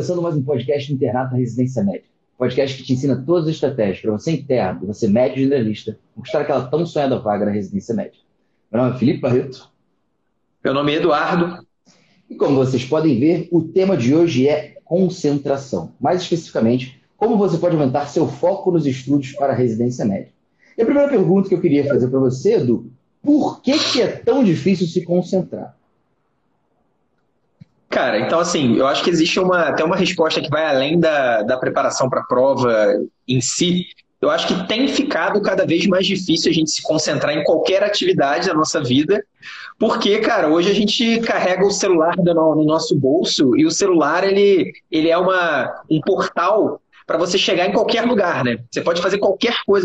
começando mais um podcast do Internato da Residência Média. Podcast que te ensina todas as estratégias para você interno, você médio e generalista, conquistar aquela tão sonhada vaga na residência média. Meu nome é Felipe Barreto. Meu nome é Eduardo. E como vocês podem ver, o tema de hoje é concentração. Mais especificamente, como você pode aumentar seu foco nos estudos para a residência média. E a primeira pergunta que eu queria fazer para você, Edu, por que, que é tão difícil se concentrar? Cara, então assim, eu acho que existe uma, até uma resposta que vai além da, da preparação para a prova em si. Eu acho que tem ficado cada vez mais difícil a gente se concentrar em qualquer atividade da nossa vida, porque, cara, hoje a gente carrega o celular no, nosso bolso e o celular ele, ele é uma, um portal para você chegar em qualquer lugar, né? Você pode fazer qualquer coisa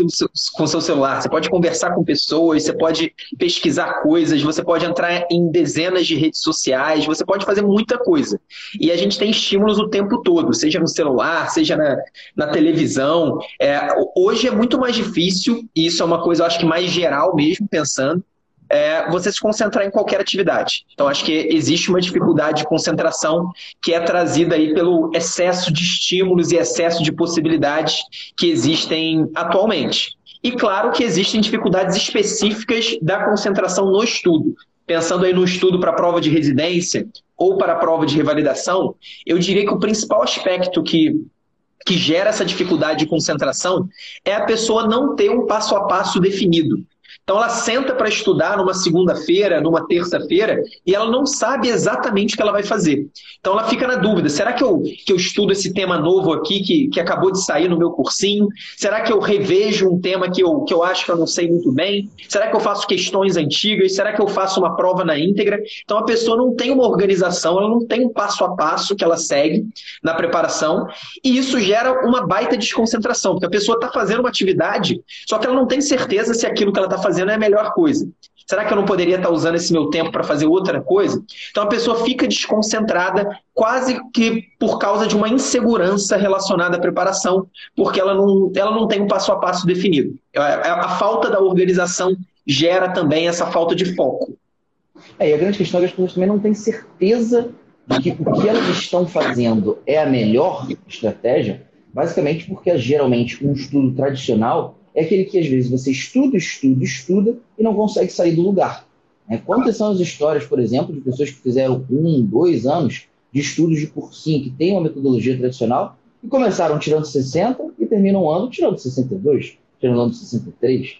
com o seu celular, você pode conversar com pessoas, você pode pesquisar coisas, você pode entrar em dezenas de redes sociais, você pode fazer muita coisa. E a gente tem estímulos o tempo todo, seja no celular, seja na, na televisão. É, hoje é muito mais difícil, e isso é uma coisa, eu acho que mais geral mesmo, pensando, é você se concentrar em qualquer atividade. Então, acho que existe uma dificuldade de concentração que é trazida aí pelo excesso de estímulos e excesso de possibilidades que existem atualmente. E claro que existem dificuldades específicas da concentração no estudo. Pensando aí no estudo para a prova de residência ou para a prova de revalidação, eu diria que o principal aspecto que que gera essa dificuldade de concentração é a pessoa não ter um passo a passo definido. Então ela senta para estudar numa segunda-feira, numa terça-feira, e ela não sabe exatamente o que ela vai fazer. Então ela fica na dúvida: será que eu, que eu estudo esse tema novo aqui que, que acabou de sair no meu cursinho? Será que eu revejo um tema que eu, que eu acho que eu não sei muito bem? Será que eu faço questões antigas? Será que eu faço uma prova na íntegra? Então a pessoa não tem uma organização, ela não tem um passo a passo que ela segue na preparação, e isso gera uma baita desconcentração, porque a pessoa está fazendo uma atividade, só que ela não tem certeza se aquilo que ela está fazendo fazendo é a melhor coisa. Será que eu não poderia estar usando esse meu tempo para fazer outra coisa? Então a pessoa fica desconcentrada quase que por causa de uma insegurança relacionada à preparação, porque ela não, ela não tem um passo a passo definido. A, a falta da organização gera também essa falta de foco. É, e a grande questão é que as pessoas também não têm certeza de que o que elas estão fazendo é a melhor estratégia, basicamente porque geralmente um estudo tradicional é aquele que às vezes você estuda, estuda, estuda e não consegue sair do lugar. Né? Quantas são as histórias, por exemplo, de pessoas que fizeram um, dois anos de estudos de cursinho, que tem uma metodologia tradicional, e começaram tirando 60 e terminam o ano tirando 62, tirando ano 63.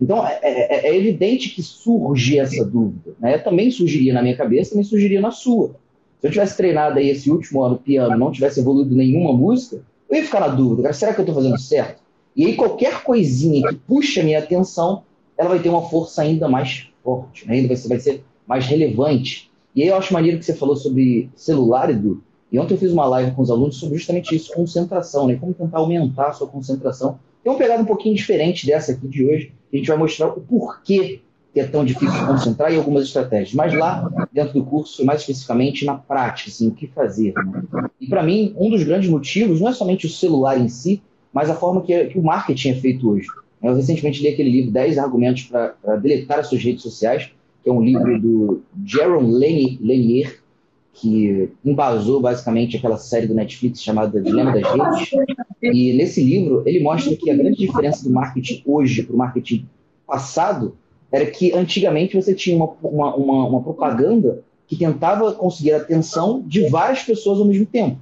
Então, é, é, é, evidente que surge essa dúvida. Né? Também surgiria na minha cabeça, também surgiria na sua. Se eu tivesse treinado aí esse último ano piano não tivesse evoluído nenhuma música, eu ia ficar na dúvida, cara, será que eu estou fazendo certo? E aí qualquer coisinha que puxa a minha atenção, ela vai ter uma força ainda mais forte, né? ainda vai ser, vai ser mais relevante. E aí eu acho maneiro que você falou sobre celular, Edu. E ontem eu fiz uma live com os alunos sobre justamente isso, concentração, né? Como tentar aumentar a sua concentração. Tem uma pegada um pouquinho diferente dessa aqui de hoje, que a gente vai mostrar o porquê que é tão difícil concentrar e algumas estratégias. Mas lá, dentro do curso, mais especificamente na prática, assim, o que fazer. Né? E para mim, um dos grandes motivos não é somente o celular em si, mas a forma que, que o marketing é feito hoje. Eu recentemente li aquele livro 10 argumentos para deletar as suas redes sociais, que é um livro do Jaron Lanier, que embasou basicamente aquela série do Netflix chamada Dilema das Redes. E nesse livro ele mostra que a grande diferença do marketing hoje para o marketing passado era que antigamente você tinha uma, uma, uma, uma propaganda que tentava conseguir a atenção de várias pessoas ao mesmo tempo.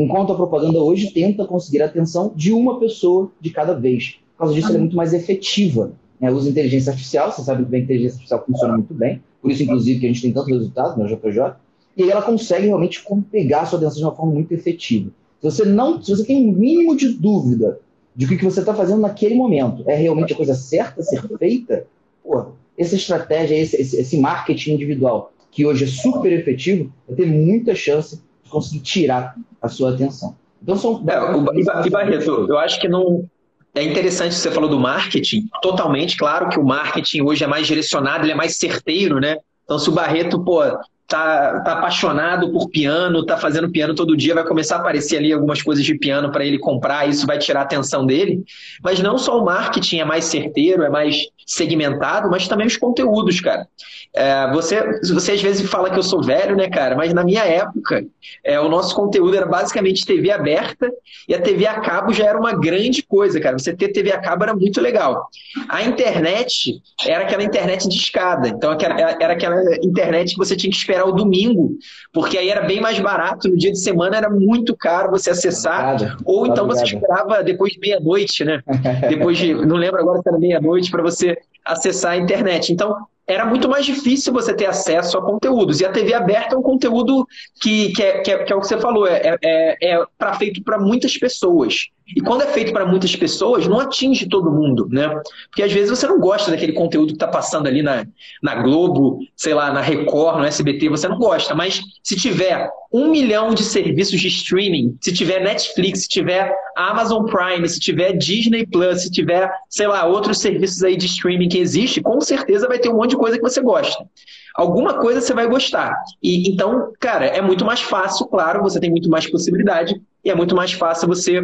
Enquanto a propaganda hoje tenta conseguir a atenção de uma pessoa de cada vez. Por causa disso, ela é muito mais efetiva. Né? Usa inteligência artificial, você sabe que a inteligência artificial funciona muito bem, por isso, inclusive, que a gente tem tanto resultado na JPJ, e aí ela consegue realmente pegar a sua atenção de uma forma muito efetiva. Se você não, se você tem um mínimo de dúvida de que o que você está fazendo naquele momento é realmente a coisa certa a ser feita, pô, essa estratégia, esse, esse, esse marketing individual, que hoje é super efetivo, vai ter muita chance conseguir tirar a sua atenção. Então são. É, o, e Barreto, eu acho que não. É interessante você falou do marketing, totalmente, claro que o marketing hoje é mais direcionado, ele é mais certeiro, né? Então, se o Barreto, pô, tá, tá apaixonado por piano, tá fazendo piano todo dia, vai começar a aparecer ali algumas coisas de piano para ele comprar, isso vai tirar a atenção dele. Mas não só o marketing é mais certeiro, é mais segmentado, mas também os conteúdos, cara. É, você, você às vezes fala que eu sou velho, né, cara? Mas na minha época, é, o nosso conteúdo era basicamente TV aberta e a TV a cabo já era uma grande coisa, cara. Você ter TV a cabo era muito legal. A internet era aquela internet de escada. Então era aquela internet que você tinha que esperar o domingo, porque aí era bem mais barato. No dia de semana era muito caro você acessar. Obrigado. Ou então Obrigado. você esperava depois de meia-noite, né? depois de. Não lembro agora se era meia-noite para você acessar a internet. Então, era muito mais difícil você ter acesso a conteúdos. E a TV aberta é um conteúdo que, que, é, que, é, que é o que você falou, é, é, é pra, feito para muitas pessoas. E quando é feito para muitas pessoas, não atinge todo mundo, né? Porque às vezes você não gosta daquele conteúdo que está passando ali na, na Globo, sei lá, na Record, no SBT, você não gosta. Mas se tiver um milhão de serviços de streaming, se tiver Netflix, se tiver Amazon Prime, se tiver Disney Plus, se tiver, sei lá, outros serviços aí de streaming que existe, com certeza vai ter um monte de coisa que você gosta alguma coisa você vai gostar. E então, cara, é muito mais fácil, claro, você tem muito mais possibilidade e é muito mais fácil você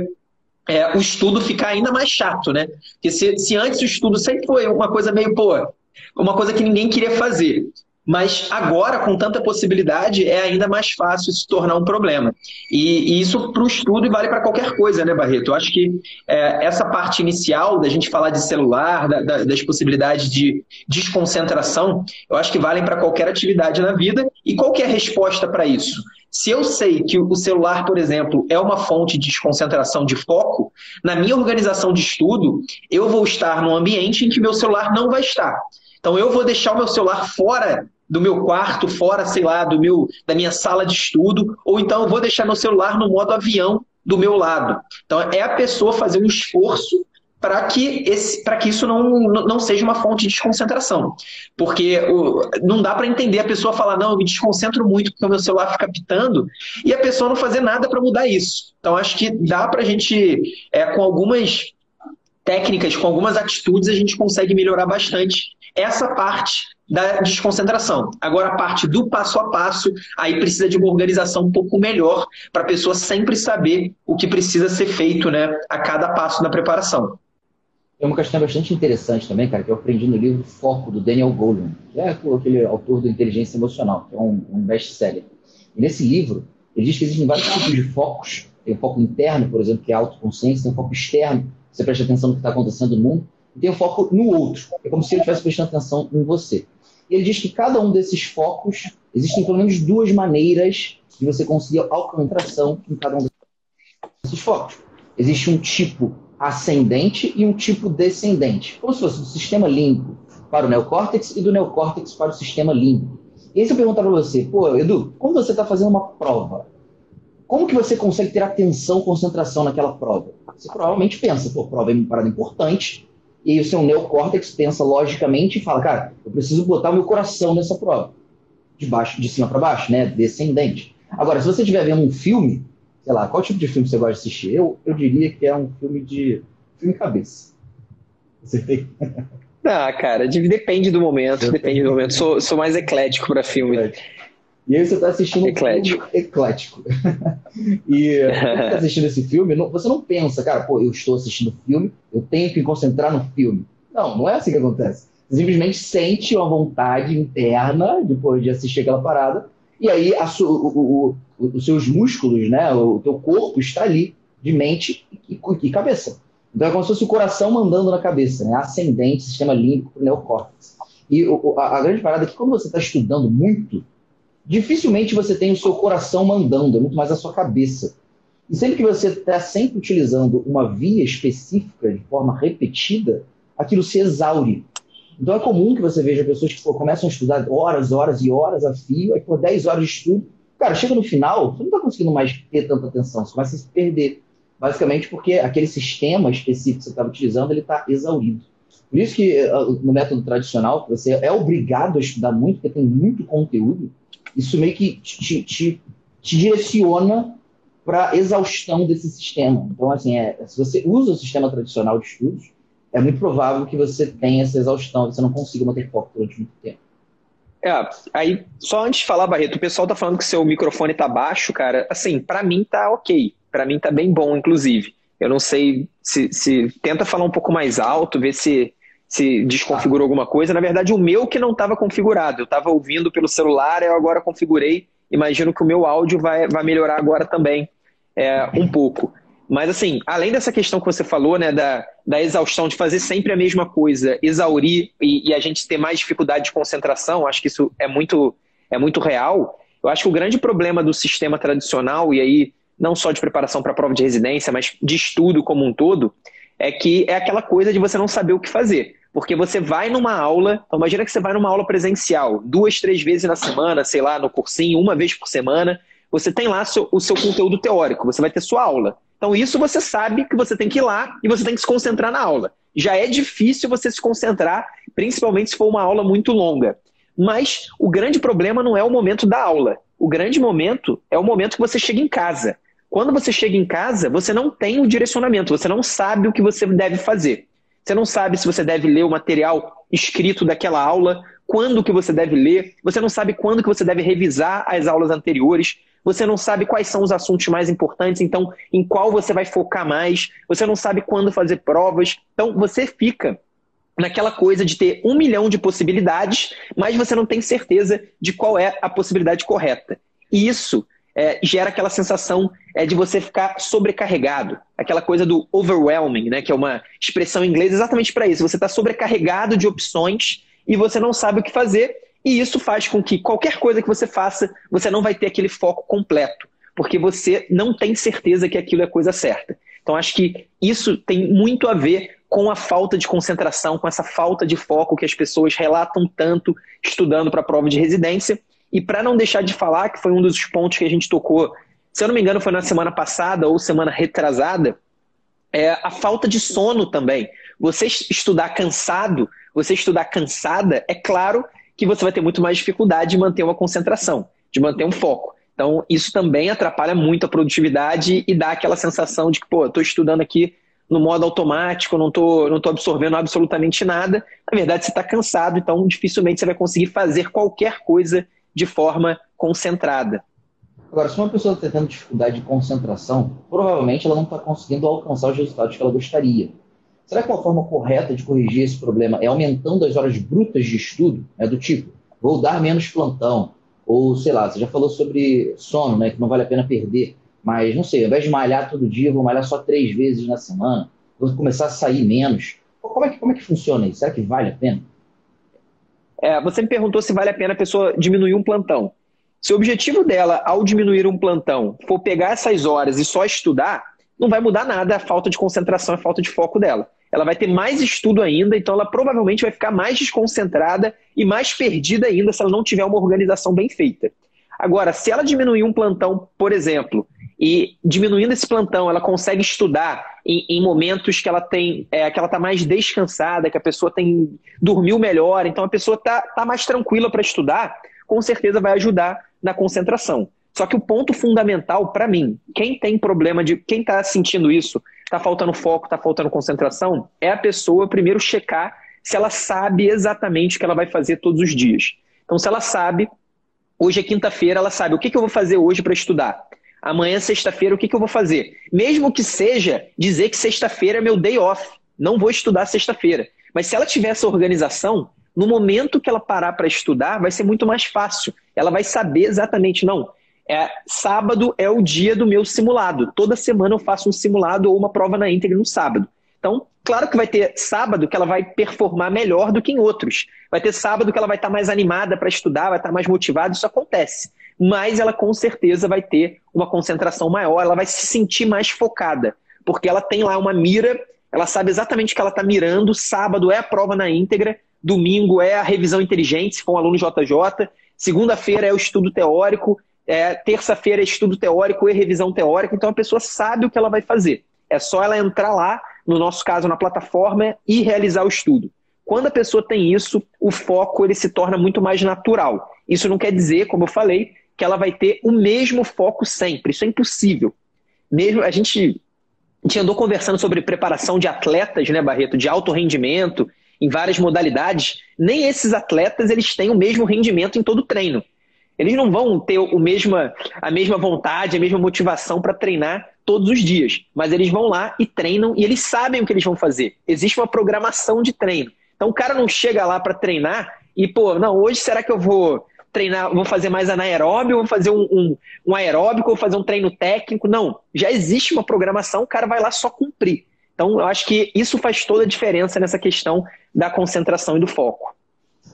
é, o estudo ficar ainda mais chato, né? Porque se, se antes o estudo sempre foi uma coisa meio, pô, uma coisa que ninguém queria fazer. Mas agora, com tanta possibilidade, é ainda mais fácil se tornar um problema. E, e isso para o estudo e vale para qualquer coisa, né, Barreto? Eu acho que é, essa parte inicial da gente falar de celular, da, da, das possibilidades de desconcentração, eu acho que valem para qualquer atividade na vida. E qual é a resposta para isso? Se eu sei que o celular, por exemplo, é uma fonte de desconcentração de foco, na minha organização de estudo, eu vou estar num ambiente em que meu celular não vai estar. Então eu vou deixar o meu celular fora do meu quarto, fora, sei lá, do meu, da minha sala de estudo, ou então eu vou deixar meu celular no modo avião do meu lado. Então é a pessoa fazer um esforço para que, que isso não, não seja uma fonte de desconcentração. Porque o, não dá para entender a pessoa falar, não, eu me desconcentro muito porque o meu celular fica pitando, e a pessoa não fazer nada para mudar isso. Então acho que dá para a gente, é, com algumas técnicas, com algumas atitudes, a gente consegue melhorar bastante essa parte da desconcentração. Agora, a parte do passo a passo, aí precisa de uma organização um pouco melhor para a pessoa sempre saber o que precisa ser feito né, a cada passo da preparação. Tem uma questão bastante interessante também, cara, que eu aprendi no livro Foco, do Daniel Goleman, que é aquele autor do Inteligência Emocional, que é um, um best-seller. E nesse livro, ele diz que existem vários tipos de focos. Tem o foco interno, por exemplo, que é a autoconsciência, tem o foco externo, você presta atenção no que está acontecendo no mundo, e tem o foco no outro. É como se ele estivesse prestando atenção em você. E ele diz que cada um desses focos, existem pelo menos duas maneiras de você conseguir alcançação em cada um desses focos. Existe um tipo ascendente e um tipo descendente, como se fosse do sistema límbico para o neocórtex e do neocórtex para o sistema límbico. E aí se eu perguntar para você, pô, Edu, quando você está fazendo uma prova, como que você consegue ter atenção, concentração naquela prova? Você provavelmente pensa, pô, prova é uma parada importante, e o seu neocórtex pensa logicamente e fala, cara, eu preciso botar o meu coração nessa prova. De baixo, de cima para baixo, né? Descendente. Agora, se você estiver vendo um filme, sei lá, qual tipo de filme você gosta de assistir? Eu, eu diria que é um filme de. filme cabeça. Você tem. Ah, cara, depende do momento, depende do momento. Sou, sou mais eclético para filme. Eclético. E aí você está assistindo eclético. um filme eclético. e você está assistindo esse filme, você não pensa, cara, pô, eu estou assistindo filme, eu tenho que me concentrar no filme. Não, não é assim que acontece. Você simplesmente sente uma vontade interna depois de assistir aquela parada, e aí a, o, o, os seus músculos, né, o teu corpo está ali, de mente e, e cabeça. Então é como se fosse o coração mandando na cabeça, né? Ascendente, sistema límbico, neocórtex. E a, a grande parada é que quando você está estudando muito, dificilmente você tem o seu coração mandando, é muito mais a sua cabeça. E sempre que você está sempre utilizando uma via específica de forma repetida, aquilo se exaure. Então é comum que você veja pessoas que pô, começam a estudar horas, horas e horas a fio, aí por 10 horas de estudo, cara, chega no final, você não está conseguindo mais ter tanta atenção, você começa a se perder. Basicamente porque aquele sistema específico que você estava utilizando, ele está exaurido. Por isso que eh, no método tradicional, você é obrigado a estudar muito, porque tem muito conteúdo, isso meio que te, te, te direciona para exaustão desse sistema. Então, assim, é, se você usa o sistema tradicional de estudos, é muito provável que você tenha essa exaustão, você não consiga manter foco durante muito tempo. É, aí, só antes de falar, Barreto, o pessoal tá falando que seu microfone tá baixo, cara. Assim, para mim tá ok. para mim tá bem bom, inclusive. Eu não sei se, se tenta falar um pouco mais alto, ver se se desconfigurou alguma coisa. Na verdade, o meu que não estava configurado. Eu estava ouvindo pelo celular, eu agora configurei. Imagino que o meu áudio vai, vai melhorar agora também é, um pouco. Mas, assim, além dessa questão que você falou, né, da, da exaustão, de fazer sempre a mesma coisa, exaurir e, e a gente ter mais dificuldade de concentração, acho que isso é muito, é muito real. Eu acho que o grande problema do sistema tradicional, e aí não só de preparação para a prova de residência, mas de estudo como um todo, é que é aquela coisa de você não saber o que fazer. Porque você vai numa aula, então imagina que você vai numa aula presencial, duas, três vezes na semana, sei lá, no cursinho, uma vez por semana, você tem lá o seu conteúdo teórico, você vai ter sua aula. Então isso você sabe que você tem que ir lá e você tem que se concentrar na aula. Já é difícil você se concentrar, principalmente se for uma aula muito longa. Mas o grande problema não é o momento da aula. O grande momento é o momento que você chega em casa. Quando você chega em casa, você não tem o direcionamento, você não sabe o que você deve fazer. Você não sabe se você deve ler o material escrito daquela aula, quando que você deve ler, você não sabe quando que você deve revisar as aulas anteriores, você não sabe quais são os assuntos mais importantes, então em qual você vai focar mais, você não sabe quando fazer provas. Então você fica naquela coisa de ter um milhão de possibilidades, mas você não tem certeza de qual é a possibilidade correta. E isso é, gera aquela sensação é, de você ficar sobrecarregado, aquela coisa do overwhelming, né, que é uma expressão em inglês exatamente para isso. Você está sobrecarregado de opções e você não sabe o que fazer, e isso faz com que qualquer coisa que você faça, você não vai ter aquele foco completo, porque você não tem certeza que aquilo é coisa certa. Então, acho que isso tem muito a ver com a falta de concentração, com essa falta de foco que as pessoas relatam tanto estudando para a prova de residência. E para não deixar de falar, que foi um dos pontos que a gente tocou, se eu não me engano, foi na semana passada ou semana retrasada, é a falta de sono também. Você estudar cansado, você estudar cansada, é claro que você vai ter muito mais dificuldade de manter uma concentração, de manter um foco. Então, isso também atrapalha muito a produtividade e dá aquela sensação de que, pô, eu estou estudando aqui no modo automático, não estou não tô absorvendo absolutamente nada. Na verdade, você está cansado, então dificilmente você vai conseguir fazer qualquer coisa de forma concentrada. Agora, se uma pessoa está tendo dificuldade de concentração, provavelmente ela não está conseguindo alcançar os resultados que ela gostaria. Será que a forma correta de corrigir esse problema é aumentando as horas brutas de estudo? Né, do tipo, vou dar menos plantão, ou sei lá, você já falou sobre sono, né, que não vale a pena perder. Mas, não sei, ao invés de malhar todo dia, vou malhar só três vezes na semana. Vou começar a sair menos. Como é que, como é que funciona isso? Será que vale a pena? É, você me perguntou se vale a pena a pessoa diminuir um plantão. Se o objetivo dela, ao diminuir um plantão, for pegar essas horas e só estudar, não vai mudar nada a falta de concentração, a falta de foco dela. Ela vai ter mais estudo ainda, então ela provavelmente vai ficar mais desconcentrada e mais perdida ainda se ela não tiver uma organização bem feita. Agora, se ela diminuir um plantão, por exemplo, e diminuindo esse plantão, ela consegue estudar em, em momentos que ela tem, é, que ela está mais descansada, que a pessoa tem dormiu melhor, então a pessoa está tá mais tranquila para estudar, com certeza vai ajudar na concentração. Só que o ponto fundamental para mim, quem tem problema de, quem está sentindo isso, está faltando foco, está faltando concentração, é a pessoa primeiro checar se ela sabe exatamente o que ela vai fazer todos os dias. Então, se ela sabe, hoje é quinta-feira, ela sabe o que, que eu vou fazer hoje para estudar amanhã, sexta-feira, o que, que eu vou fazer? Mesmo que seja dizer que sexta-feira é meu day off, não vou estudar sexta-feira. Mas se ela tiver essa organização, no momento que ela parar para estudar, vai ser muito mais fácil. Ela vai saber exatamente, não. É, sábado é o dia do meu simulado. Toda semana eu faço um simulado ou uma prova na íntegra no sábado. Então, claro que vai ter sábado que ela vai performar melhor do que em outros. Vai ter sábado que ela vai estar mais animada para estudar, vai estar mais motivada, isso acontece mas ela com certeza vai ter uma concentração maior, ela vai se sentir mais focada, porque ela tem lá uma mira, ela sabe exatamente o que ela está mirando. Sábado é a prova na íntegra, domingo é a revisão inteligente, se for um aluno JJ, segunda-feira é o estudo teórico, é, terça-feira é estudo teórico e revisão teórica, então a pessoa sabe o que ela vai fazer. É só ela entrar lá, no nosso caso, na plataforma e realizar o estudo. Quando a pessoa tem isso, o foco ele se torna muito mais natural. Isso não quer dizer, como eu falei, que ela vai ter o mesmo foco sempre. Isso é impossível. Mesmo a gente, a gente andou conversando sobre preparação de atletas, né, Barreto, de alto rendimento em várias modalidades. Nem esses atletas eles têm o mesmo rendimento em todo treino. Eles não vão ter o mesma, a mesma vontade, a mesma motivação para treinar todos os dias, mas eles vão lá e treinam e eles sabem o que eles vão fazer. Existe uma programação de treino. Então o cara não chega lá para treinar e, pô, não, hoje será que eu vou treinar, vou fazer mais anaeróbio, vou fazer um, um, um aeróbico, vou fazer um treino técnico. Não, já existe uma programação, o cara vai lá só cumprir. Então, eu acho que isso faz toda a diferença nessa questão da concentração e do foco.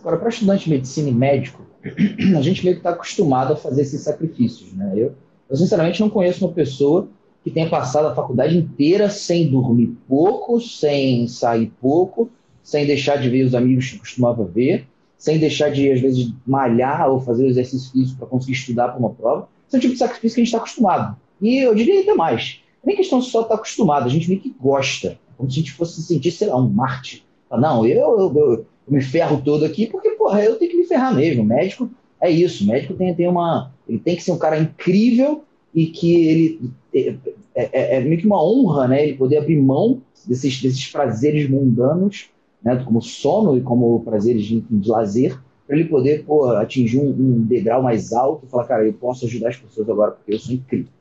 Agora, para estudante de medicina e médico, a gente meio que está acostumado a fazer esses sacrifícios. Né? Eu, eu, sinceramente, não conheço uma pessoa que tenha passado a faculdade inteira sem dormir pouco, sem sair pouco, sem deixar de ver os amigos que costumava ver, sem deixar de, às vezes, malhar ou fazer exercício físico para conseguir estudar para uma prova. Esse é o tipo de sacrifício que a gente está acostumado. E eu diria até mais. Nem questão só estar tá acostumado, a gente meio que gosta. Como se a gente fosse se sentir, sei lá, um Marte. Não, eu, eu, eu me ferro todo aqui porque, porra, eu tenho que me ferrar mesmo. O médico é isso. O médico tem, tem uma. Ele tem que ser um cara incrível e que ele é, é, é, meio que uma honra, né? Ele poder abrir mão desses, desses prazeres mundanos, né? Como sono e como prazeres de, de lazer, para ele poder pô, atingir um, um, degrau mais alto e falar, cara, eu posso ajudar as pessoas agora porque eu sou incrível.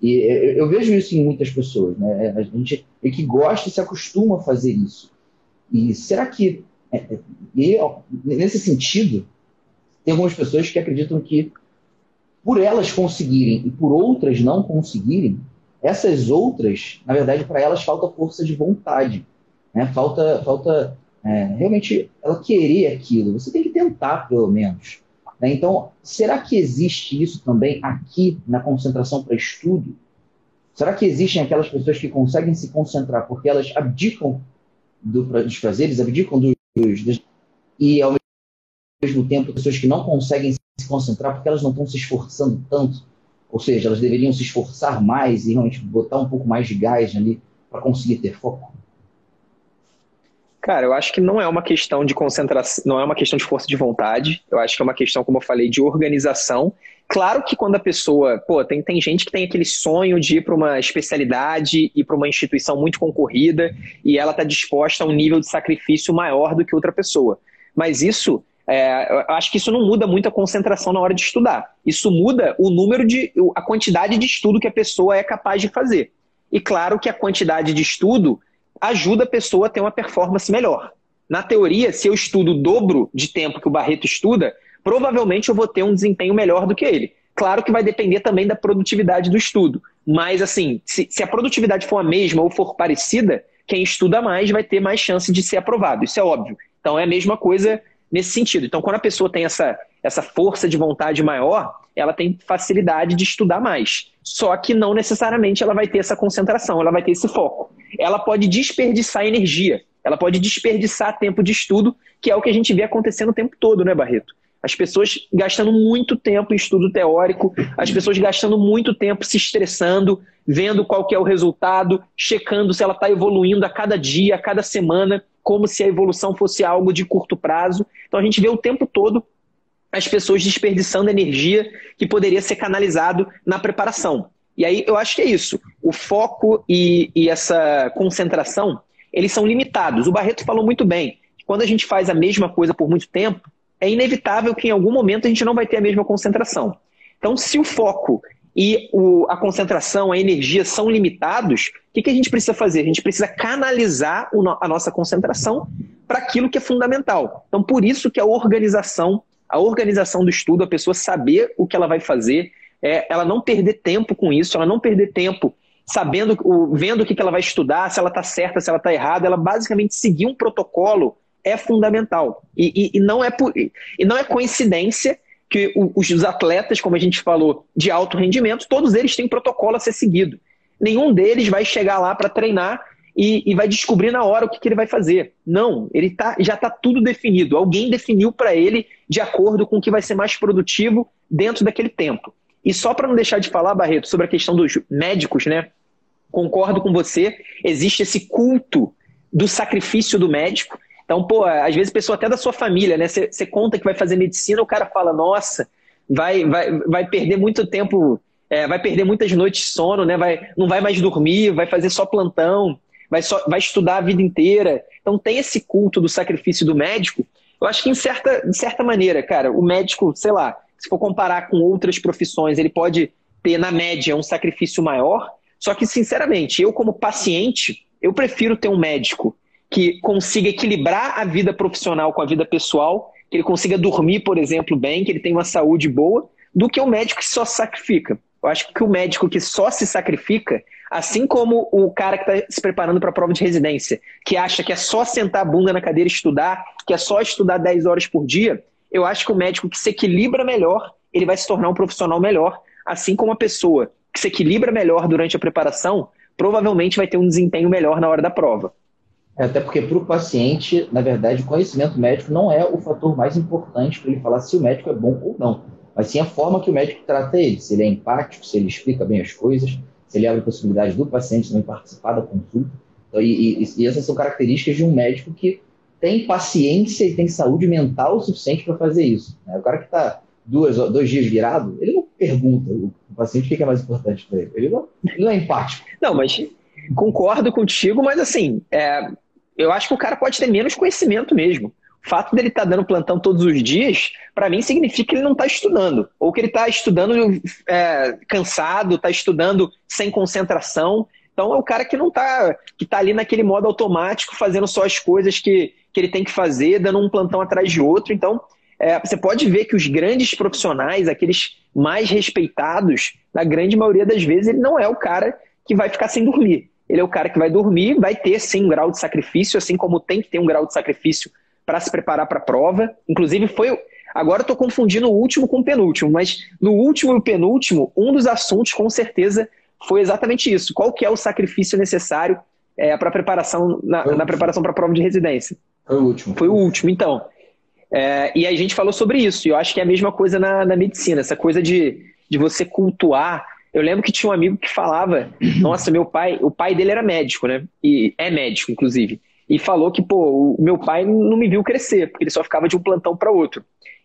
E eu, eu vejo isso em muitas pessoas, né? A gente é que gosta e se acostuma a fazer isso. E será que, é, é, e, nesse sentido, tem algumas pessoas que acreditam que por elas conseguirem e por outras não conseguirem, essas outras, na verdade, para elas falta força de vontade. Né? Falta, falta é, realmente ela querer aquilo. Você tem que tentar, pelo menos. Né? Então, será que existe isso também aqui na concentração para estudo? Será que existem aquelas pessoas que conseguem se concentrar porque elas abdicam do, dos prazeres, abdicam dos, dos, e ao mesmo tempo pessoas que não conseguem se concentrar porque elas não estão se esforçando tanto, ou seja, elas deveriam se esforçar mais e realmente botar um pouco mais de gás ali para conseguir ter foco? Cara, eu acho que não é uma questão de concentração, não é uma questão de força de vontade. Eu acho que é uma questão, como eu falei, de organização. Claro que quando a pessoa, pô, tem, tem gente que tem aquele sonho de ir para uma especialidade e para uma instituição muito concorrida e ela está disposta a um nível de sacrifício maior do que outra pessoa. Mas isso é, acho que isso não muda muito a concentração na hora de estudar. Isso muda o número de. a quantidade de estudo que a pessoa é capaz de fazer. E claro que a quantidade de estudo ajuda a pessoa a ter uma performance melhor. Na teoria, se eu estudo o dobro de tempo que o Barreto estuda, provavelmente eu vou ter um desempenho melhor do que ele. Claro que vai depender também da produtividade do estudo. Mas, assim, se, se a produtividade for a mesma ou for parecida, quem estuda mais vai ter mais chance de ser aprovado. Isso é óbvio. Então, é a mesma coisa nesse sentido. Então, quando a pessoa tem essa, essa força de vontade maior, ela tem facilidade de estudar mais. Só que não necessariamente ela vai ter essa concentração, ela vai ter esse foco. Ela pode desperdiçar energia, ela pode desperdiçar tempo de estudo, que é o que a gente vê acontecendo o tempo todo, né, Barreto? As pessoas gastando muito tempo em estudo teórico, as pessoas gastando muito tempo se estressando, vendo qual que é o resultado, checando se ela está evoluindo a cada dia, a cada semana, como se a evolução fosse algo de curto prazo. Então a gente vê o tempo todo as pessoas desperdiçando energia que poderia ser canalizado na preparação. E aí eu acho que é isso. O foco e, e essa concentração, eles são limitados. O Barreto falou muito bem. Quando a gente faz a mesma coisa por muito tempo, é inevitável que em algum momento a gente não vai ter a mesma concentração. Então, se o foco e o, a concentração, a energia são limitados, o que, que a gente precisa fazer? A gente precisa canalizar o, a nossa concentração para aquilo que é fundamental. Então, por isso que a organização, a organização do estudo, a pessoa saber o que ela vai fazer, é, ela não perder tempo com isso, ela não perder tempo sabendo, vendo o que, que ela vai estudar, se ela está certa, se ela está errada, ela basicamente seguir um protocolo é fundamental. E, e, e não, é por, e não é coincidência que os atletas, como a gente falou, de alto rendimento, todos eles têm protocolo a ser seguido. Nenhum deles vai chegar lá para treinar e, e, vai descobrir na hora o que, que ele vai fazer. Não, ele tá, já está tudo definido. Alguém definiu para ele de acordo com o que vai ser mais produtivo dentro daquele tempo. E só para não deixar de falar, Barreto, sobre a questão dos médicos, né? Concordo com você, existe esse culto do sacrifício do médico. Então, pô, às vezes pessoa até da sua família, né? Você conta que vai fazer medicina, o cara fala, nossa, vai, vai, vai perder muito tempo, é, vai perder muitas noites de sono, né? Vai, não vai mais dormir, vai fazer só plantão, vai, só, vai estudar a vida inteira. Então tem esse culto do sacrifício do médico. Eu acho que em certa, de certa maneira, cara, o médico, sei lá, se for comparar com outras profissões, ele pode ter, na média, um sacrifício maior. Só que, sinceramente, eu como paciente, eu prefiro ter um médico que consiga equilibrar a vida profissional com a vida pessoal, que ele consiga dormir, por exemplo, bem, que ele tenha uma saúde boa, do que o médico que só sacrifica. Eu acho que o médico que só se sacrifica, assim como o cara que está se preparando para a prova de residência, que acha que é só sentar a bunda na cadeira e estudar, que é só estudar 10 horas por dia, eu acho que o médico que se equilibra melhor, ele vai se tornar um profissional melhor, assim como a pessoa que se equilibra melhor durante a preparação, provavelmente vai ter um desempenho melhor na hora da prova. É, até porque para o paciente, na verdade, o conhecimento médico não é o fator mais importante para ele falar se o médico é bom ou não, mas sim a forma que o médico trata ele, se ele é empático, se ele explica bem as coisas, se ele abre a possibilidade do paciente também participar da consulta. Então, e, e, e essas são características de um médico que tem paciência e tem saúde mental o suficiente para fazer isso. Né? O cara que está dois dias virado, ele não pergunta o paciente o que é mais importante para ele. Ele não, ele não é empático. Não, mas concordo contigo, mas assim, é, eu acho que o cara pode ter menos conhecimento mesmo. O fato dele estar tá dando plantão todos os dias, para mim, significa que ele não está estudando. Ou que ele está estudando é, cansado, está estudando sem concentração. Então é o cara que não está, que está ali naquele modo automático, fazendo só as coisas que, que ele tem que fazer, dando um plantão atrás de outro. Então, é, você pode ver que os grandes profissionais, aqueles mais respeitados, na grande maioria das vezes, ele não é o cara que vai ficar sem dormir. Ele é o cara que vai dormir, vai ter sim um grau de sacrifício, assim como tem que ter um grau de sacrifício para se preparar para a prova. Inclusive, foi. Agora eu estou confundindo o último com o penúltimo, mas no último e o penúltimo, um dos assuntos, com certeza, foi exatamente isso. Qual que é o sacrifício necessário é, para preparação na, na preparação para a prova de residência? Foi o último. Foi o último, então. É, e a gente falou sobre isso. E eu acho que é a mesma coisa na, na medicina, essa coisa de, de você cultuar eu lembro que tinha um amigo que falava, nossa, meu pai, o pai dele era médico, né? E é médico, inclusive. E falou que, pô, o meu pai não me viu crescer, porque ele só ficava de um plantão para outro.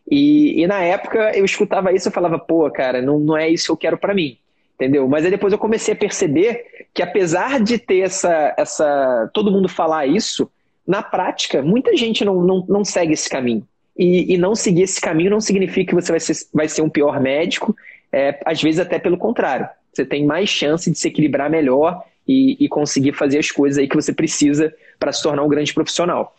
E, e, na época eu escutava isso e falava, pô, cara, não, não é isso que eu quero para mim. Entendeu? Mas aí depois eu comecei a perceber que apesar de ter essa. essa todo mundo falar isso, na prática, muita gente não, não, não segue esse caminho. E, e não seguir esse caminho não significa que você vai ser, vai ser um pior médico, é, às vezes até pelo contrário. Você tem mais chance de se equilibrar melhor e, e conseguir fazer as coisas aí que você precisa para se tornar um grande profissional.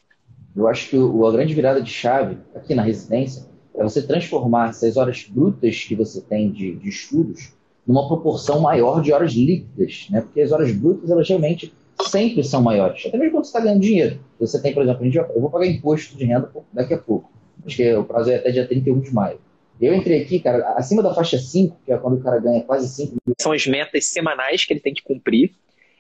Eu acho que o, a grande virada de chave aqui na residência é você transformar essas horas brutas que você tem de, de estudos numa proporção maior de horas líquidas, né? Porque as horas brutas, elas realmente sempre são maiores. Até mesmo quando você está ganhando dinheiro. Você tem, por exemplo, eu vou pagar imposto de renda daqui a pouco. Acho que o prazo é até dia 31 de maio. Eu entrei aqui, cara, acima da faixa 5, que é quando o cara ganha quase 5 mil. São as metas semanais que ele tem que cumprir.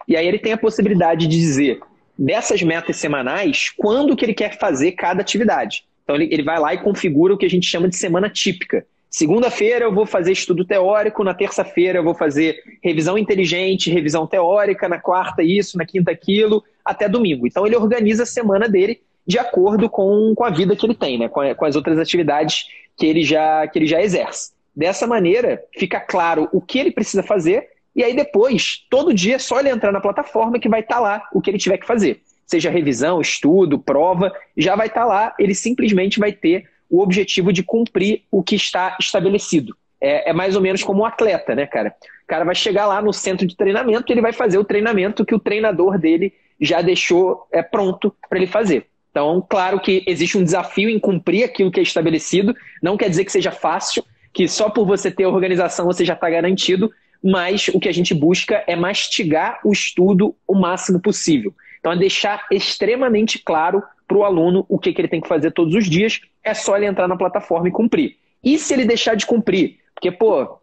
E aí ele tem a possibilidade de dizer, dessas metas semanais, quando que ele quer fazer cada atividade. Então ele, ele vai lá e configura o que a gente chama de semana típica. Segunda-feira eu vou fazer estudo teórico, na terça-feira eu vou fazer revisão inteligente, revisão teórica, na quarta isso, na quinta aquilo, até domingo. Então ele organiza a semana dele de acordo com, com a vida que ele tem, né? com, com as outras atividades que ele já, que ele já exerce. Dessa maneira, fica claro o que ele precisa fazer, e aí depois, todo dia, é só ele entrar na plataforma que vai estar tá lá o que ele tiver que fazer. Seja revisão, estudo, prova, já vai estar tá lá, ele simplesmente vai ter o objetivo de cumprir o que está estabelecido. É, é, mais ou menos como um atleta, né, cara? O cara vai chegar lá no centro de treinamento e ele vai fazer o treinamento que o treinador dele já deixou é, pronto para ele fazer. Então, claro que existe um desafio em cumprir aquilo que é estabelecido, não quer dizer que seja fácil, que só por você ter organização você já está garantido, mas o que a gente busca é mastigar o estudo o máximo possível. Então, é deixar extremamente claro para o aluno o que, que ele tem que fazer todos os dias, é só ele entrar na plataforma e cumprir. E se ele deixar de cumprir? Porque, pô,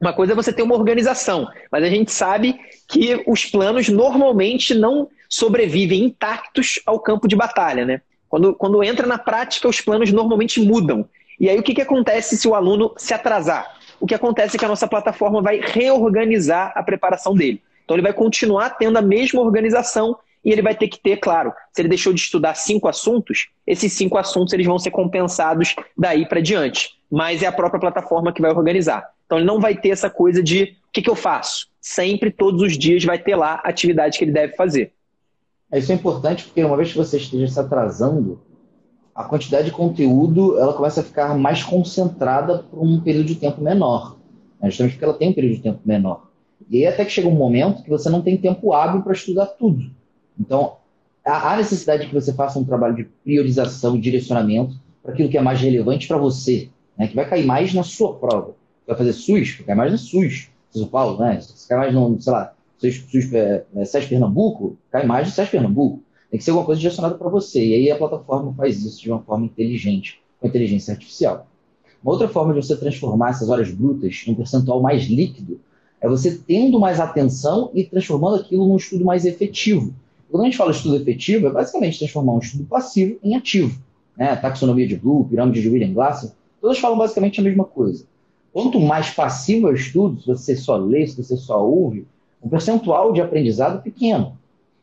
uma coisa é você ter uma organização, mas a gente sabe que os planos normalmente não sobrevivem intactos ao campo de batalha, né? Quando, quando entra na prática, os planos normalmente mudam. E aí o que, que acontece se o aluno se atrasar? O que acontece é que a nossa plataforma vai reorganizar a preparação dele. Então ele vai continuar tendo a mesma organização e ele vai ter que ter, claro, se ele deixou de estudar cinco assuntos, esses cinco assuntos eles vão ser compensados daí para diante. Mas é a própria plataforma que vai organizar. Então ele não vai ter essa coisa de o que, que eu faço? Sempre, todos os dias, vai ter lá a atividade que ele deve fazer. Isso é importante porque uma vez que você esteja se atrasando, a quantidade de conteúdo ela começa a ficar mais concentrada por um período de tempo menor. Né? Justamente porque ela tem um período de tempo menor. E aí até que chega um momento que você não tem tempo hábil para estudar tudo. Então, há necessidade que você faça um trabalho de priorização e direcionamento para aquilo que é mais relevante para você, né? que vai cair mais na sua prova. Vai fazer SUS, cair mais na SUS, São Paulo, né? Se cai mais no, sei lá, SUS, SUS é, é, SES Pernambuco, cai mais no SES Pernambuco. Tem que ser alguma coisa direcionada para você. E aí a plataforma faz isso de uma forma inteligente, com inteligência artificial. Uma outra forma de você transformar essas horas brutas em um percentual mais líquido é você tendo mais atenção e transformando aquilo num estudo mais efetivo. Quando a gente fala estudo efetivo, é basicamente transformar um estudo passivo em ativo. Né? Taxonomia de Blue, pirâmide de William Glasser, todas falam basicamente a mesma coisa. Quanto mais passivo é o estudo, se você só lê, se você só ouve, um percentual de aprendizado pequeno.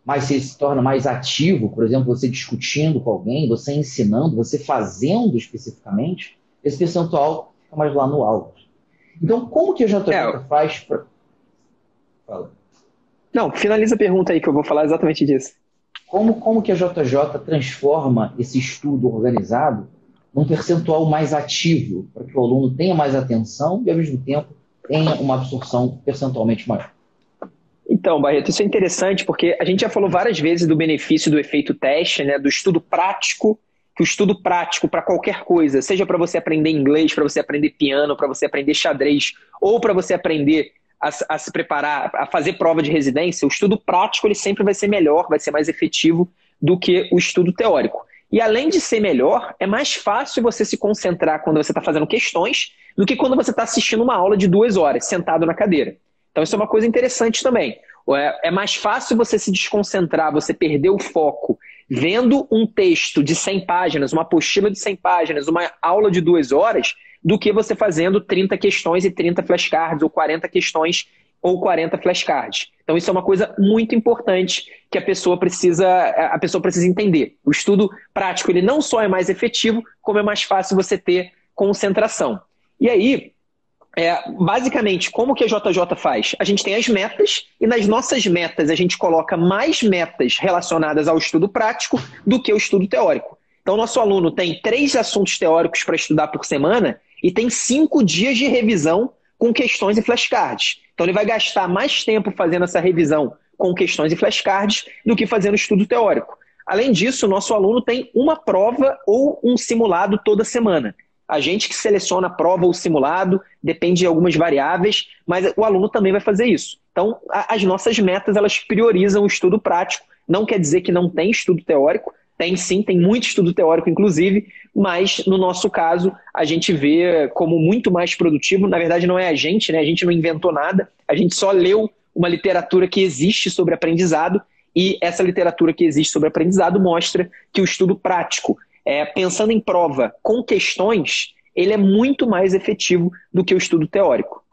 Mas se ele se torna mais ativo, por exemplo, você discutindo com alguém, você ensinando, você fazendo especificamente, esse percentual fica mais lá no alto. Então, como que a JJ é. faz para. Fala. Não, finaliza a pergunta aí que eu vou falar exatamente disso. Como, como que a JJ transforma esse estudo organizado num percentual mais ativo, para que o aluno tenha mais atenção e, ao mesmo tempo, tenha uma absorção percentualmente maior? Então, Barreto, isso é interessante porque a gente já falou várias vezes do benefício do efeito teste, né, do estudo prático que o estudo prático para qualquer coisa, seja para você aprender inglês, para você aprender piano, para você aprender xadrez, ou para você aprender a, a, se preparar, a fazer prova de residência, o estudo prático ele sempre vai ser melhor, vai ser mais efetivo do que o estudo teórico. E além de ser melhor, é mais fácil você se concentrar quando você está fazendo questões do que quando você está assistindo uma aula de duas horas, sentado na cadeira. Então isso é uma coisa interessante também. É, é mais fácil você se desconcentrar, você perder o foco vendo um texto de 100 páginas, uma apostila de 100 páginas, uma aula de duas horas, do que você fazendo 30 questões e 30 flashcards, ou 40 questões ou 40 flashcards. Então isso é uma coisa muito importante que a pessoa precisa a pessoa precisa entender. O estudo prático ele não só é mais efetivo, como é mais fácil você ter concentração. E aí, é, basicamente, como que a JJ faz? A gente tem as metas e nas nossas metas a gente coloca mais metas relacionadas ao estudo prático do que o estudo teórico. Então, nosso aluno tem três assuntos teóricos para estudar por semana e tem cinco dias de revisão com questões e flashcards. Então, ele vai gastar mais tempo fazendo essa revisão com questões e flashcards do que fazendo estudo teórico. Além disso, o nosso aluno tem uma prova ou um simulado toda semana. A gente que seleciona a prova ou simulado, depende de algumas variáveis, mas o aluno também vai fazer isso. Então, as nossas metas, elas priorizam o estudo prático. Não quer dizer que não tem estudo teórico, tem sim, tem muito estudo teórico, inclusive, mas no nosso caso, a gente vê como muito mais produtivo. Na verdade, não é a gente, né? A gente não inventou nada, a gente só leu uma literatura que existe sobre aprendizado, e essa literatura que existe sobre aprendizado mostra que o estudo prático é, pensando em prova com questões, ele é muito mais efetivo do que o estudo teórico.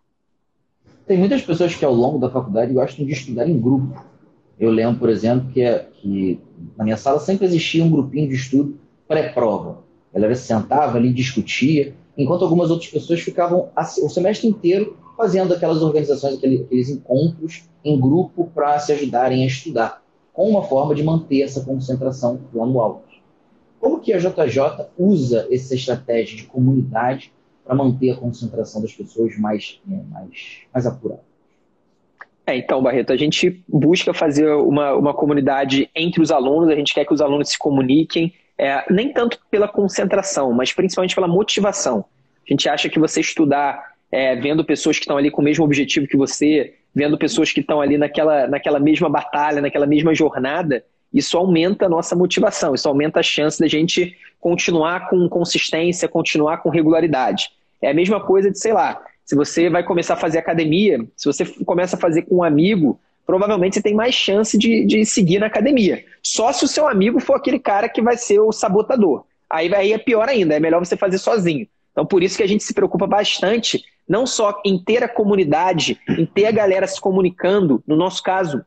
Tem muitas pessoas que ao longo da faculdade gostam de estudar em grupo. Eu lembro, por exemplo, que, que na minha sala sempre existia um grupinho de estudo pré-prova. A galera se sentava ali, discutia, enquanto algumas outras pessoas ficavam o semestre inteiro fazendo aquelas organizações, aqueles encontros em grupo para se ajudarem a estudar, com uma forma de manter essa concentração no alto. Como que a JJ usa essa estratégia de comunidade para manter a concentração das pessoas mais, é, mais, mais apurada? É, então, Barreto, a gente busca fazer uma, uma comunidade entre os alunos, a gente quer que os alunos se comuniquem, é, nem tanto pela concentração, mas principalmente pela motivação. A gente acha que você estudar é, vendo pessoas que estão ali com o mesmo objetivo que você, vendo pessoas que estão ali naquela, naquela mesma batalha, naquela mesma jornada, isso aumenta a nossa motivação, isso aumenta a chance da gente continuar com consistência, continuar com regularidade. É a mesma coisa de, sei lá, se você vai começar a fazer academia, se você começa a fazer com um amigo, provavelmente você tem mais chance de, de seguir na academia. Só se o seu amigo for aquele cara que vai ser o sabotador. Aí, aí é pior ainda, é melhor você fazer sozinho. Então, por isso que a gente se preocupa bastante, não só em ter a comunidade, em ter a galera se comunicando. No nosso caso,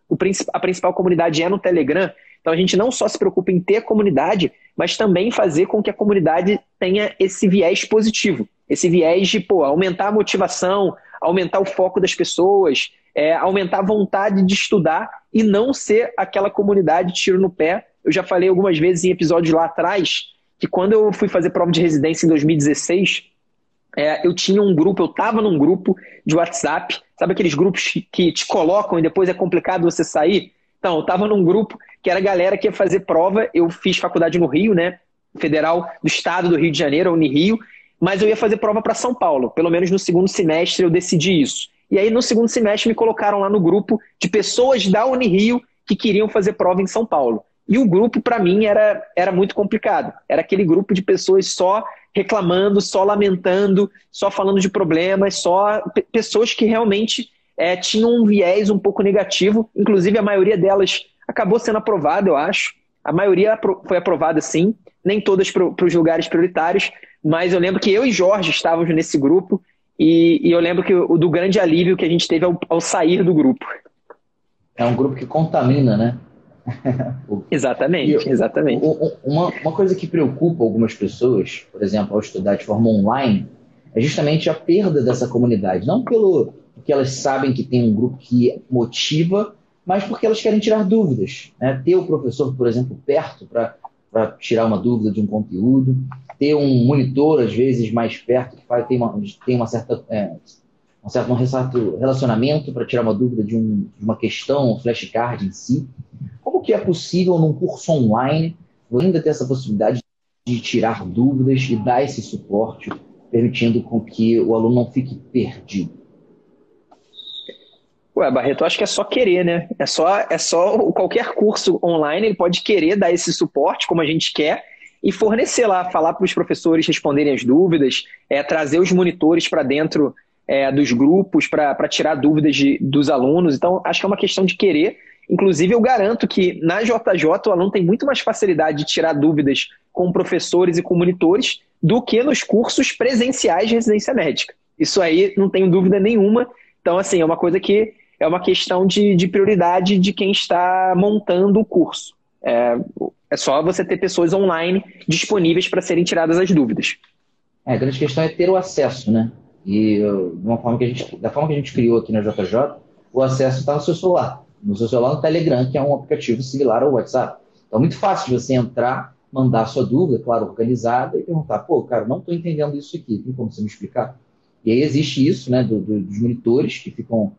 a principal comunidade é no Telegram, então a gente não só se preocupa em ter a comunidade, mas também fazer com que a comunidade tenha esse viés positivo, esse viés de pô, aumentar a motivação, aumentar o foco das pessoas, é, aumentar a vontade de estudar e não ser aquela comunidade tiro no pé. Eu já falei algumas vezes em episódios lá atrás que quando eu fui fazer prova de residência em 2016, é, eu tinha um grupo, eu estava num grupo de WhatsApp, sabe aqueles grupos que te colocam e depois é complicado você sair? Então, eu estava num grupo que era a galera que ia fazer prova. Eu fiz faculdade no Rio, né? Federal do Estado do Rio de Janeiro, Unirio, mas eu ia fazer prova para São Paulo. Pelo menos no segundo semestre eu decidi isso. E aí no segundo semestre me colocaram lá no grupo de pessoas da Unirio que queriam fazer prova em São Paulo. E o grupo, para mim, era, era muito complicado. Era aquele grupo de pessoas só reclamando, só lamentando, só falando de problemas, só pessoas que realmente é, tinham um viés um pouco negativo. Inclusive, a maioria delas acabou sendo aprovada, eu acho. A maioria foi aprovada, sim. Nem todas para os lugares prioritários. Mas eu lembro que eu e Jorge estávamos nesse grupo. E, e eu lembro que o do grande alívio que a gente teve ao, ao sair do grupo. É um grupo que contamina, né? exatamente, exatamente. Uma, uma coisa que preocupa algumas pessoas, por exemplo, ao estudar de forma online, é justamente a perda dessa comunidade. Não pelo porque elas sabem que tem um grupo que motiva, mas porque elas querem tirar dúvidas. Né? Ter o professor, por exemplo, perto para tirar uma dúvida de um conteúdo, ter um monitor, às vezes, mais perto, que faz, tem, uma, tem uma certa. É, um certo, um certo relacionamento para tirar uma dúvida de, um, de uma questão, um flashcard em si. Como que é possível num curso online ainda ter essa possibilidade de tirar dúvidas e dar esse suporte, permitindo com que o aluno não fique perdido? Ué, Barreto, acho que é só querer, né? É só, é só qualquer curso online, ele pode querer dar esse suporte como a gente quer e fornecer lá, falar para os professores responderem as dúvidas, é, trazer os monitores para dentro é, dos grupos para tirar dúvidas de, dos alunos. Então, acho que é uma questão de querer. Inclusive, eu garanto que na JJ o aluno tem muito mais facilidade de tirar dúvidas com professores e com monitores do que nos cursos presenciais de residência médica. Isso aí não tenho dúvida nenhuma. Então, assim, é uma coisa que é uma questão de, de prioridade de quem está montando o curso. É, é só você ter pessoas online disponíveis para serem tiradas as dúvidas. É, a grande questão é ter o acesso, né? E uma forma que a gente, da forma que a gente criou aqui na JJ, o acesso está no seu celular. No seu celular, no Telegram, que é um aplicativo similar ao WhatsApp. Então é muito fácil de você entrar, mandar sua dúvida, claro, organizada, e perguntar, pô, cara, não estou entendendo isso aqui, tem como você me explicar? E aí existe isso, né, do, do, dos monitores que ficam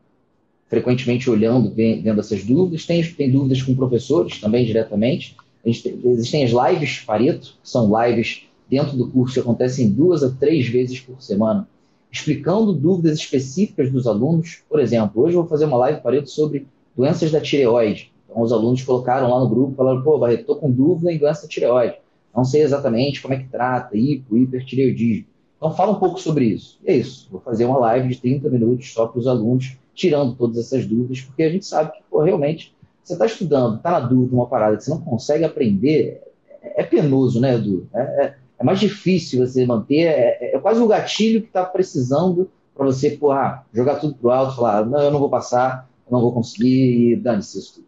frequentemente olhando, vendo essas dúvidas. Tem, tem dúvidas com professores também diretamente. Tem, existem as lives Pareto, que são lives dentro do curso que acontecem duas a três vezes por semana explicando dúvidas específicas dos alunos. Por exemplo, hoje eu vou fazer uma live Pareto sobre doenças da tireoide. Então, os alunos colocaram lá no grupo, falaram, pô, Barreto, estou com dúvida em doença da tireoide. Não sei exatamente como é que trata, hipo, hipertireoidismo. Então, fala um pouco sobre isso. E é isso. Vou fazer uma live de 30 minutos só para os alunos, tirando todas essas dúvidas, porque a gente sabe que, pô, realmente, você está estudando, está na dúvida, uma parada que você não consegue aprender, é, é penoso, né, Edu? É, é, é mais difícil você manter, é, é quase o gatilho que está precisando para você porra, ah, jogar tudo pro alto, falar, não, eu não vou passar, eu não vou conseguir, e dane-se isso tudo.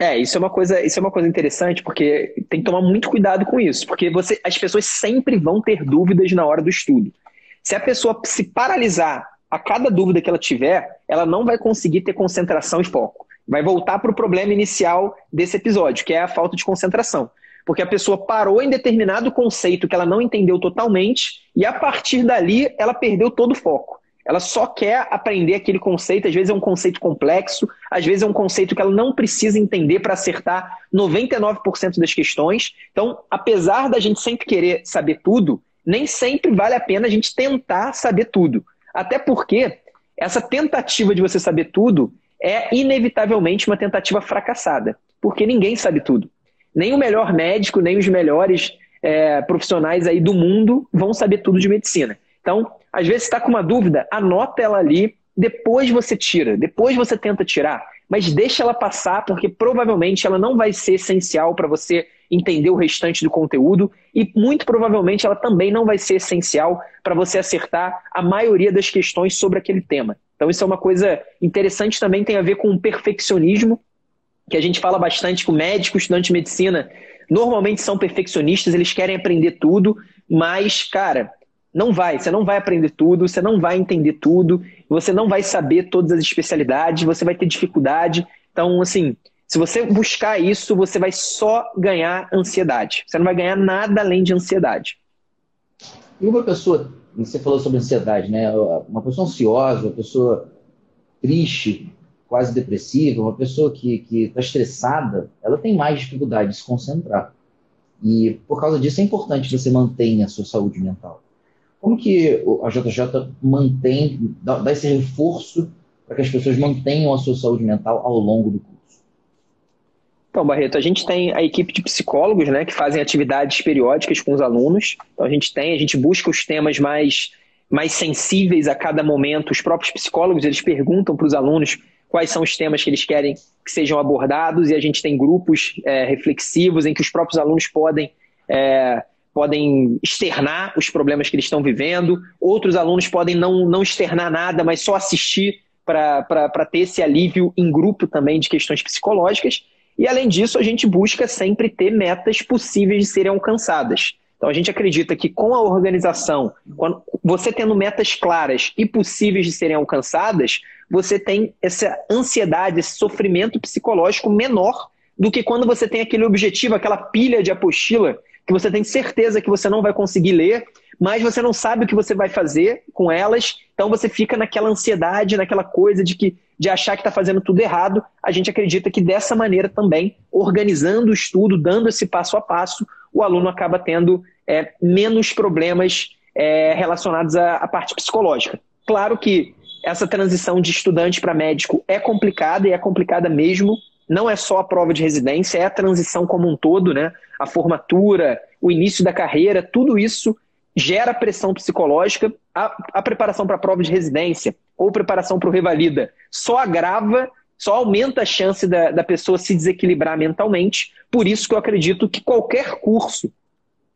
É, isso é uma coisa, isso é uma coisa interessante, porque tem que tomar muito cuidado com isso, porque você, as pessoas sempre vão ter dúvidas na hora do estudo. Se a pessoa se paralisar a cada dúvida que ela tiver, ela não vai conseguir ter concentração e foco. Vai voltar para o problema inicial desse episódio, que é a falta de concentração porque a pessoa parou em determinado conceito que ela não entendeu totalmente e a partir dali ela perdeu todo o foco. Ela só quer aprender aquele conceito, às vezes é um conceito complexo, às vezes é um conceito que ela não precisa entender para acertar 99% das questões. Então, apesar da gente sempre querer saber tudo, nem sempre vale a pena a gente tentar saber tudo. Até porque essa tentativa de você saber tudo é inevitavelmente uma tentativa fracassada, porque ninguém sabe tudo nem o melhor médico, nem os melhores é, profissionais aí do mundo vão saber tudo de medicina. Então, às vezes está com uma dúvida, anota ela ali, depois você tira, depois você tenta tirar, mas deixa ela passar, porque provavelmente ela não vai ser essencial para você entender o restante do conteúdo e muito provavelmente ela também não vai ser essencial para você acertar a maioria das questões sobre aquele tema. Então isso é uma coisa interessante também tem a ver com o perfeccionismo que a gente fala bastante com médicos, estudantes de medicina, normalmente são perfeccionistas, eles querem aprender tudo, mas, cara, não vai, você não vai aprender tudo, você não vai entender tudo, você não vai saber todas as especialidades, você vai ter dificuldade. Então, assim, se você buscar isso, você vai só ganhar ansiedade. Você não vai ganhar nada além de ansiedade. E uma pessoa, você falou sobre ansiedade, né? Uma pessoa ansiosa, uma pessoa triste, quase depressiva, uma pessoa que está estressada, ela tem mais dificuldade de se concentrar. E por causa disso é importante que você mantenha a sua saúde mental. Como que a JJ mantém, dá, dá esse reforço para que as pessoas mantenham a sua saúde mental ao longo do curso? Então, Barreto, a gente tem a equipe de psicólogos, né, que fazem atividades periódicas com os alunos. Então, a gente tem, a gente busca os temas mais, mais sensíveis a cada momento. Os próprios psicólogos, eles perguntam para os alunos quais são os temas que eles querem que sejam abordados e a gente tem grupos é, reflexivos em que os próprios alunos podem é, podem externar os problemas que eles estão vivendo, outros alunos podem não, não externar nada, mas só assistir para ter esse alívio em grupo também de questões psicológicas. E além disso, a gente busca sempre ter metas possíveis de serem alcançadas. Então a gente acredita que com a organização, quando você tendo metas claras e possíveis de serem alcançadas, você tem essa ansiedade, esse sofrimento psicológico menor do que quando você tem aquele objetivo, aquela pilha de apostila que você tem certeza que você não vai conseguir ler, mas você não sabe o que você vai fazer com elas, então você fica naquela ansiedade, naquela coisa de que de achar que está fazendo tudo errado. A gente acredita que dessa maneira também, organizando o estudo, dando esse passo a passo, o aluno acaba tendo é, menos problemas é, relacionados à, à parte psicológica. Claro que essa transição de estudante para médico é complicada e é complicada mesmo. Não é só a prova de residência, é a transição como um todo, né? A formatura, o início da carreira, tudo isso gera pressão psicológica. A, a preparação para a prova de residência ou preparação para o revalida só agrava, só aumenta a chance da, da pessoa se desequilibrar mentalmente. Por isso que eu acredito que qualquer curso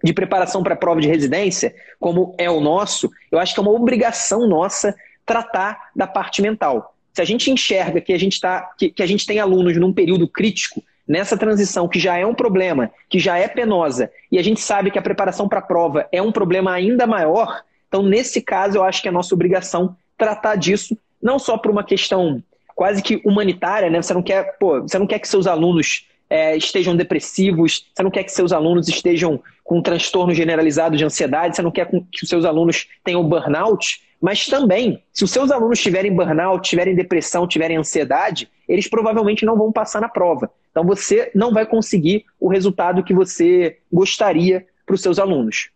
de preparação para a prova de residência, como é o nosso, eu acho que é uma obrigação nossa tratar da parte mental. Se a gente enxerga que a gente, tá, que, que a gente tem alunos num período crítico, nessa transição que já é um problema, que já é penosa, e a gente sabe que a preparação para a prova é um problema ainda maior, então nesse caso eu acho que é nossa obrigação tratar disso, não só por uma questão quase que humanitária, né? Você não quer, pô, você não quer que seus alunos é, estejam depressivos, você não quer que seus alunos estejam com um transtorno generalizado de ansiedade, você não quer que seus alunos tenham burnout, mas também, se os seus alunos tiverem burnout, tiverem depressão, tiverem ansiedade, eles provavelmente não vão passar na prova. Então você não vai conseguir o resultado que você gostaria para os seus alunos.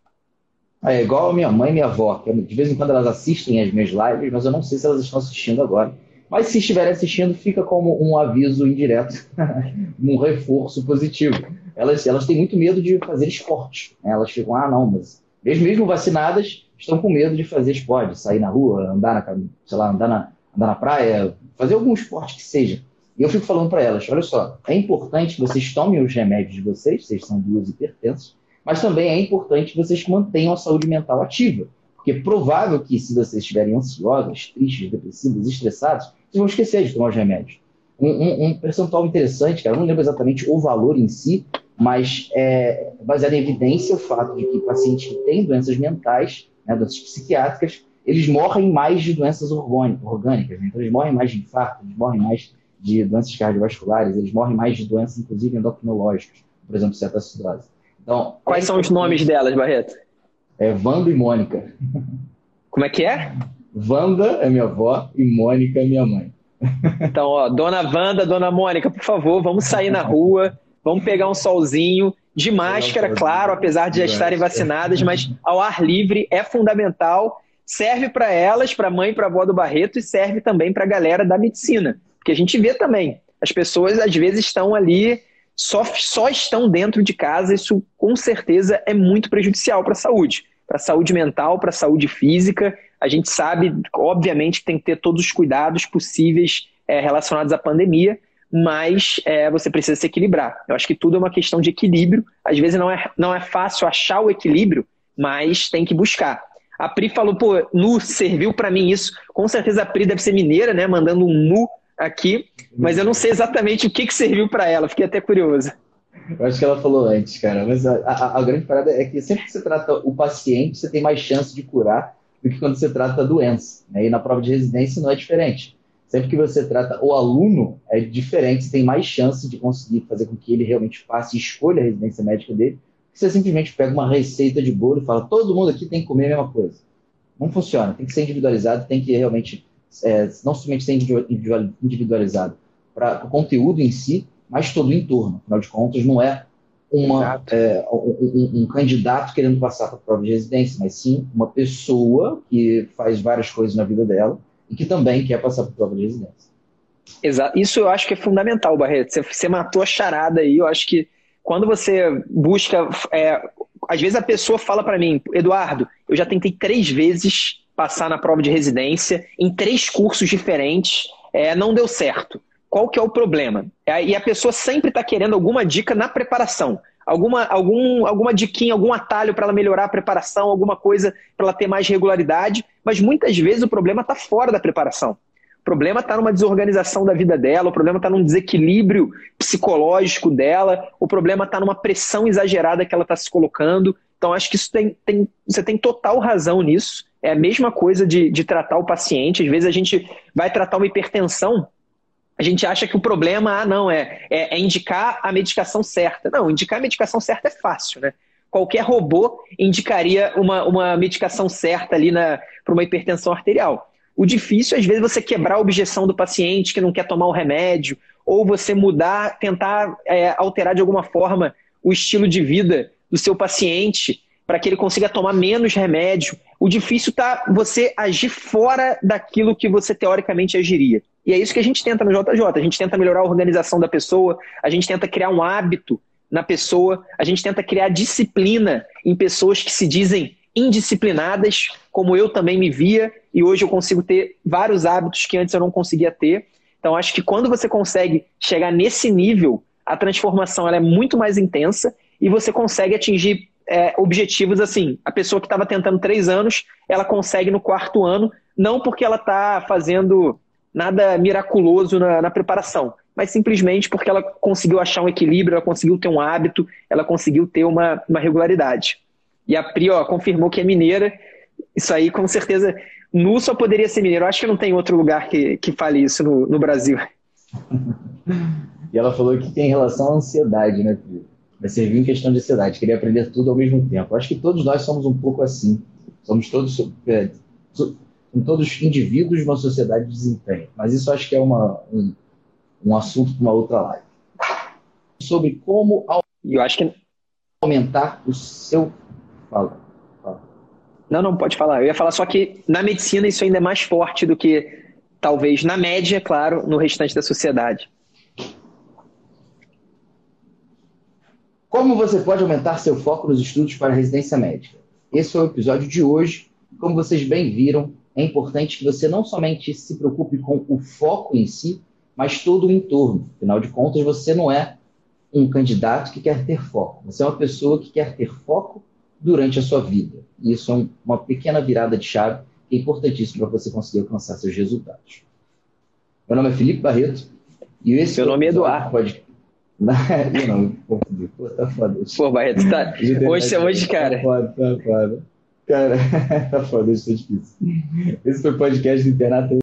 É igual a minha mãe e minha avó, que de vez em quando elas assistem as minhas lives, mas eu não sei se elas estão assistindo agora. Mas se estiverem assistindo, fica como um aviso indireto, um reforço positivo. Elas, elas têm muito medo de fazer esporte. Né? Elas ficam, ah, não, mas mesmo, mesmo vacinadas, estão com medo de fazer esporte, sair na rua, andar na, sei lá, andar na, andar na praia, fazer algum esporte que seja. E eu fico falando para elas, olha só, é importante que vocês tomem os remédios de vocês, vocês são duas hipertensas, mas também é importante que vocês mantenham a saúde mental ativa. Porque é provável que se vocês estiverem ansiosas, tristes, depressivos, estressados, vocês vão esquecer de tomar os remédios. Um, um, um percentual interessante, cara, eu não lembro exatamente o valor em si, mas é baseado em evidência o fato de que pacientes que têm doenças mentais, né, doenças psiquiátricas, eles morrem mais de doenças orgânicas. Né? Então, eles morrem mais de infarto, eles morrem mais de doenças cardiovasculares, eles morrem mais de doenças, inclusive, endocrinológicas, por exemplo, cetoacidose. Então, Quais são os nomes delas, Barreto? É Wanda e Mônica. Como é que é? Wanda é minha avó e Mônica é minha mãe. Então, ó, dona Wanda, dona Mônica, por favor, vamos sair na rua, vamos pegar um solzinho, de máscara, claro, apesar de já estarem vacinadas, mas ao ar livre é fundamental. Serve para elas, para a mãe e para a avó do Barreto, e serve também para a galera da medicina. Porque a gente vê também, as pessoas às vezes estão ali só, só estão dentro de casa, isso com certeza é muito prejudicial para a saúde, para a saúde mental, para a saúde física. A gente sabe, obviamente, que tem que ter todos os cuidados possíveis é, relacionados à pandemia, mas é, você precisa se equilibrar. Eu acho que tudo é uma questão de equilíbrio. Às vezes não é, não é fácil achar o equilíbrio, mas tem que buscar. A Pri falou, pô, nu serviu para mim isso. Com certeza a Pri deve ser mineira, né? Mandando um nu aqui, mas eu não sei exatamente o que, que serviu para ela, fiquei até curioso. Eu acho que ela falou antes, cara, mas a, a, a, grande parada é que sempre que você trata o paciente, você tem mais chance de curar do que quando você trata a doença. Né? E na prova de residência não é diferente. Sempre que você trata o aluno, é diferente, você tem mais chance de conseguir fazer com que ele realmente faça e escolha a residência médica dele. Você simplesmente pega uma receita de bolo e fala: todo mundo aqui tem que comer a mesma coisa. Não funciona, tem que ser individualizado, tem que realmente é, não somente ser individualizado para o conteúdo em si, mas todo o entorno. Afinal de contas, não é, uma, é um, um, candidato querendo passar para a prova de residência, mas sim uma pessoa que faz várias coisas na vida dela e que também quer passar a prova de residência. Exato. Isso eu acho que é fundamental, Barreto. Você, você matou a charada aí. Eu acho que quando você busca. É, às vezes a pessoa fala para mim, Eduardo, eu já tentei três vezes passar na prova de residência em três cursos diferentes, é, não deu certo. Qual que é o problema? É, e a pessoa sempre está querendo alguma dica na preparação. Alguma, algum, alguma diquinha, algum atalho para ela melhorar a preparação, alguma coisa para ela ter mais regularidade, mas muitas vezes o problema está fora da preparação problema está numa desorganização da vida dela, o problema está num desequilíbrio psicológico dela, o problema está numa pressão exagerada que ela está se colocando. Então, acho que isso tem, tem, você tem total razão nisso. É a mesma coisa de, de tratar o paciente. Às vezes a gente vai tratar uma hipertensão, a gente acha que o problema, ah, não, é, é, é indicar a medicação certa. Não, indicar a medicação certa é fácil, né? Qualquer robô indicaria uma, uma medicação certa ali para uma hipertensão arterial. O difícil, às vezes, é você quebrar a objeção do paciente que não quer tomar o remédio, ou você mudar, tentar é, alterar de alguma forma o estilo de vida do seu paciente para que ele consiga tomar menos remédio. O difícil está você agir fora daquilo que você teoricamente agiria. E é isso que a gente tenta no JJ. A gente tenta melhorar a organização da pessoa, a gente tenta criar um hábito na pessoa, a gente tenta criar disciplina em pessoas que se dizem indisciplinadas, como eu também me via, e hoje eu consigo ter vários hábitos que antes eu não conseguia ter. Então, acho que quando você consegue chegar nesse nível, a transformação ela é muito mais intensa e você consegue atingir é, objetivos assim. A pessoa que estava tentando três anos, ela consegue no quarto ano, não porque ela está fazendo nada miraculoso na, na, preparação, mas simplesmente porque ela conseguiu achar um equilíbrio, ela conseguiu ter um hábito, ela conseguiu ter uma, uma regularidade. E a Pri ó, confirmou que é mineira. Isso aí, com certeza, Nu só poderia ser mineiro. Acho que não tem outro lugar que, que fale isso no, no Brasil. e ela falou que tem relação à ansiedade, né, Pri? Vai servir em questão de ansiedade, querer aprender tudo ao mesmo tempo. Acho que todos nós somos um pouco assim. Somos todos, é, todos indivíduos de uma sociedade de desempenho. Mas isso acho que é uma, um, um assunto para uma outra live. Sobre como eu acho que... aumentar o seu Fala, fala. Não, não, pode falar. Eu ia falar só que na medicina isso ainda é mais forte do que, talvez, na média, claro, no restante da sociedade. Como você pode aumentar seu foco nos estudos para residência médica? Esse foi o episódio de hoje. Como vocês bem viram, é importante que você não somente se preocupe com o foco em si, mas todo o entorno. Afinal de contas, você não é um candidato que quer ter foco. Você é uma pessoa que quer ter foco durante a sua vida. E isso é uma pequena virada de chave que é importantíssimo para você conseguir alcançar seus resultados. Meu nome é Felipe Barreto e esse Meu nome é Eduardo. Pode... Eu não, confundi. Pô, tá foda. Pô, Barreto, tá... hoje, hoje, cara... Tá foda, tá foda. Cara, tá foda, isso é difícil. Esse foi o podcast do Internato